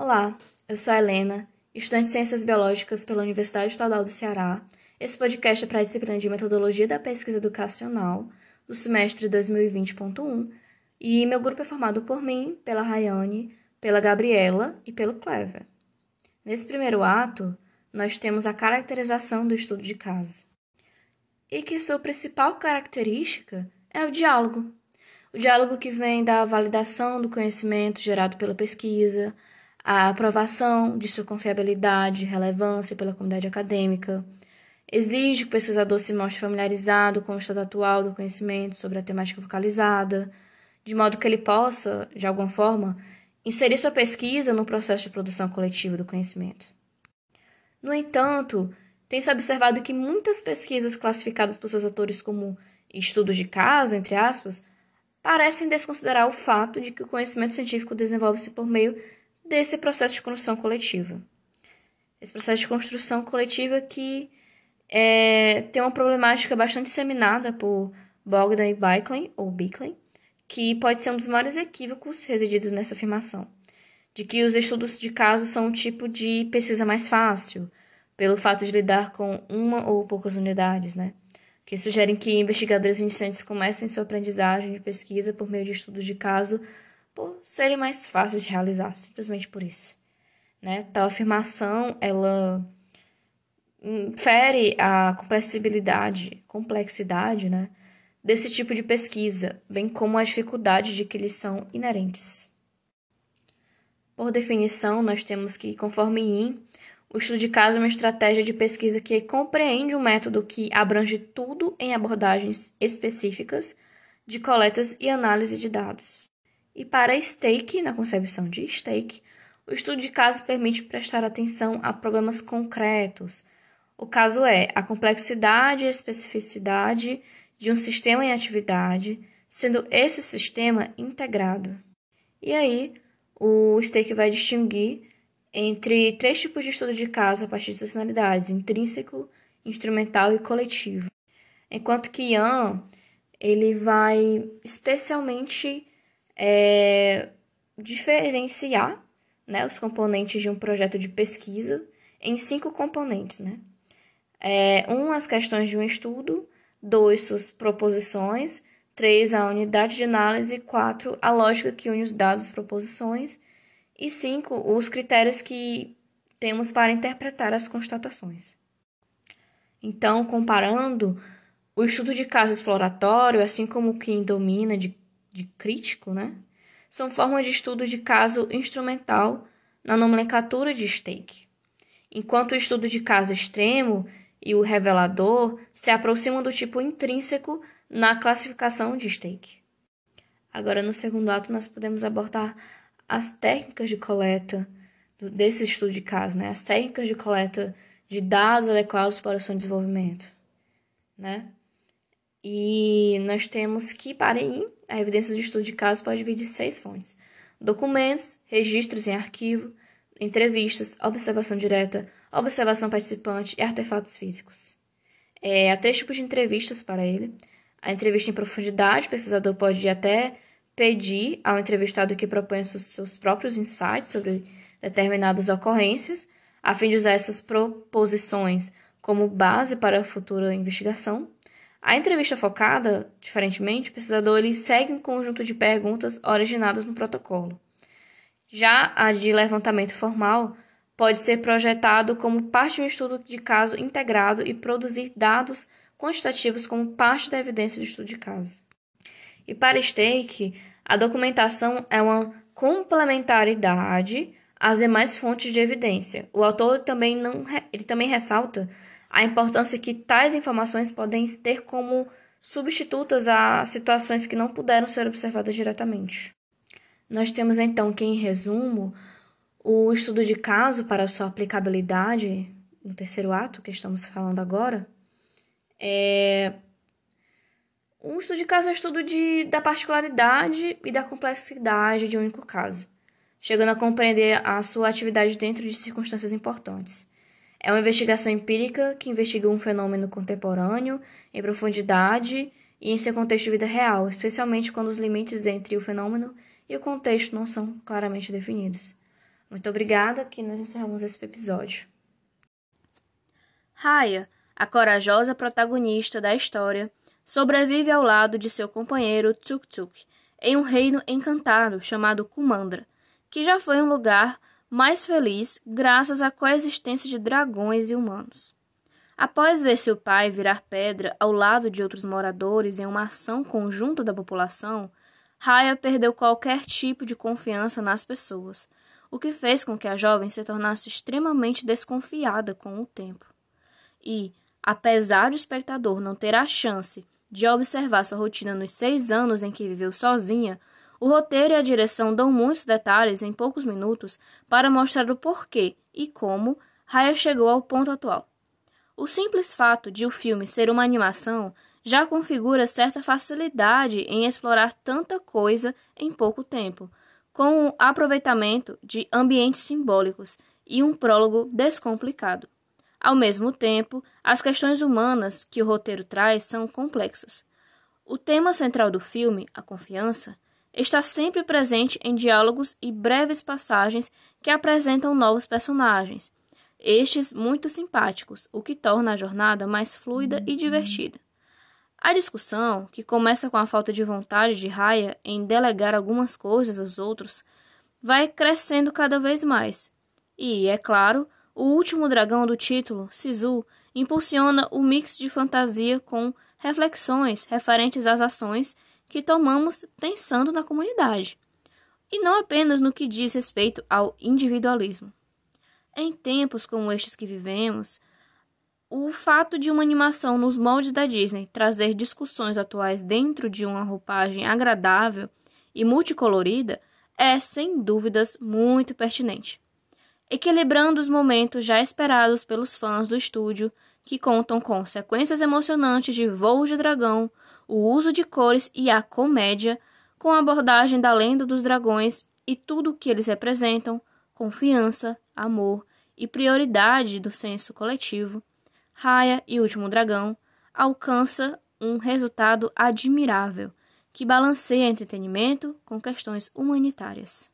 Olá, eu sou a Helena, estudante de Ciências Biológicas pela Universidade Estadual do Ceará. Esse podcast é para a disciplina de Metodologia da Pesquisa Educacional do semestre 2020.1 e meu grupo é formado por mim, pela Rayane, pela Gabriela e pelo Clever. Nesse primeiro ato, nós temos a caracterização do estudo de caso. E que sua principal característica é o diálogo. O diálogo que vem da validação do conhecimento gerado pela pesquisa, a aprovação de sua confiabilidade e relevância pela comunidade acadêmica, exige que o pesquisador se mostre familiarizado com o estado atual do conhecimento sobre a temática focalizada, de modo que ele possa, de alguma forma, inserir sua pesquisa no processo de produção coletiva do conhecimento. No entanto, tem-se observado que muitas pesquisas classificadas por seus autores como estudos de caso, entre aspas, parecem desconsiderar o fato de que o conhecimento científico desenvolve-se por meio desse processo de construção coletiva. Esse processo de construção coletiva que é, tem uma problemática bastante disseminada por Bogdan e Bickley, ou Bickley, que pode ser um dos maiores equívocos resididos nessa afirmação, de que os estudos de caso são um tipo de pesquisa mais fácil, pelo fato de lidar com uma ou poucas unidades, né? Que sugerem que investigadores iniciantes comecem sua aprendizagem de pesquisa por meio de estudos de caso por serem mais fáceis de realizar, simplesmente por isso. Né? Tal afirmação, ela infere a complexibilidade, complexidade, né, desse tipo de pesquisa, bem como as dificuldades de que lhes são inerentes. Por definição, nós temos que, conforme IN, o estudo de caso é uma estratégia de pesquisa que compreende um método que abrange tudo em abordagens específicas de coletas e análise de dados. E para Stake, na concepção de Stake, o estudo de caso permite prestar atenção a problemas concretos. O caso é a complexidade e especificidade de um sistema em atividade, sendo esse sistema integrado. E aí, o Stake vai distinguir entre três tipos de estudo de caso a partir de finalidades: intrínseco, instrumental e coletivo. Enquanto que Ian ele vai especialmente é, diferenciar né, os componentes de um projeto de pesquisa em cinco componentes. Né? É, um, as questões de um estudo, dois, suas proposições, três, a unidade de análise, quatro, a lógica que une os dados e proposições, e cinco, os critérios que temos para interpretar as constatações. Então, comparando, o estudo de caso exploratório, assim como o que domina de de crítico, né? São formas de estudo de caso instrumental na nomenclatura de stake, enquanto o estudo de caso extremo e o revelador se aproximam do tipo intrínseco na classificação de stake. Agora, no segundo ato, nós podemos abordar as técnicas de coleta desse estudo de caso, né? As técnicas de coleta de dados adequados para o seu desenvolvimento, né? E nós temos que, para a evidência do estudo de caso pode vir de seis fontes: documentos, registros em arquivo, entrevistas, observação direta, observação participante e artefatos físicos. É, há três tipos de entrevistas para ele. A entrevista em profundidade, o pesquisador pode até pedir ao entrevistado que proponha seus próprios insights sobre determinadas ocorrências, a fim de usar essas proposições como base para a futura investigação. A entrevista focada, diferentemente, o pesquisador ele segue um conjunto de perguntas originadas no protocolo. Já a de levantamento formal pode ser projetado como parte de um estudo de caso integrado e produzir dados quantitativos como parte da evidência do estudo de caso. E para Stake, a documentação é uma complementaridade às demais fontes de evidência. O autor também, não, ele também ressalta a importância que tais informações podem ter como substitutas a situações que não puderam ser observadas diretamente. Nós temos então que, em resumo, o estudo de caso para sua aplicabilidade no terceiro ato que estamos falando agora é um estudo de caso é um estudo de, da particularidade e da complexidade de um único caso, chegando a compreender a sua atividade dentro de circunstâncias importantes. É uma investigação empírica que investiga um fenômeno contemporâneo em profundidade e em seu contexto de vida real, especialmente quando os limites entre o fenômeno e o contexto não são claramente definidos. Muito obrigada, que nós encerramos esse episódio. Raya, a corajosa protagonista da história, sobrevive ao lado de seu companheiro Tuk Tuk em um reino encantado chamado Kumandra, que já foi um lugar mais feliz graças à coexistência de dragões e humanos. Após ver seu pai virar pedra ao lado de outros moradores em uma ação conjunta da população, Raya perdeu qualquer tipo de confiança nas pessoas, o que fez com que a jovem se tornasse extremamente desconfiada com o tempo. E, apesar do espectador não ter a chance de observar sua rotina nos seis anos em que viveu sozinha, o roteiro e a direção dão muitos detalhes em poucos minutos para mostrar o porquê e como Raya chegou ao ponto atual. O simples fato de o filme ser uma animação já configura certa facilidade em explorar tanta coisa em pouco tempo, com o aproveitamento de ambientes simbólicos e um prólogo descomplicado. Ao mesmo tempo, as questões humanas que o roteiro traz são complexas. O tema central do filme, a confiança, está sempre presente em diálogos e breves passagens que apresentam novos personagens, estes muito simpáticos, o que torna a jornada mais fluida e divertida. A discussão, que começa com a falta de vontade de Raya em delegar algumas coisas aos outros, vai crescendo cada vez mais. E, é claro, o último dragão do título, Sisu, impulsiona o mix de fantasia com reflexões referentes às ações que tomamos pensando na comunidade, e não apenas no que diz respeito ao individualismo. Em tempos como estes que vivemos, o fato de uma animação nos moldes da Disney trazer discussões atuais dentro de uma roupagem agradável e multicolorida é, sem dúvidas, muito pertinente. Equilibrando os momentos já esperados pelos fãs do estúdio, que contam com sequências emocionantes de voos de dragão, o uso de cores e a comédia, com a abordagem da lenda dos dragões e tudo o que eles representam, confiança, amor e prioridade do senso coletivo, Raya e Último Dragão alcança um resultado admirável que balanceia entretenimento com questões humanitárias.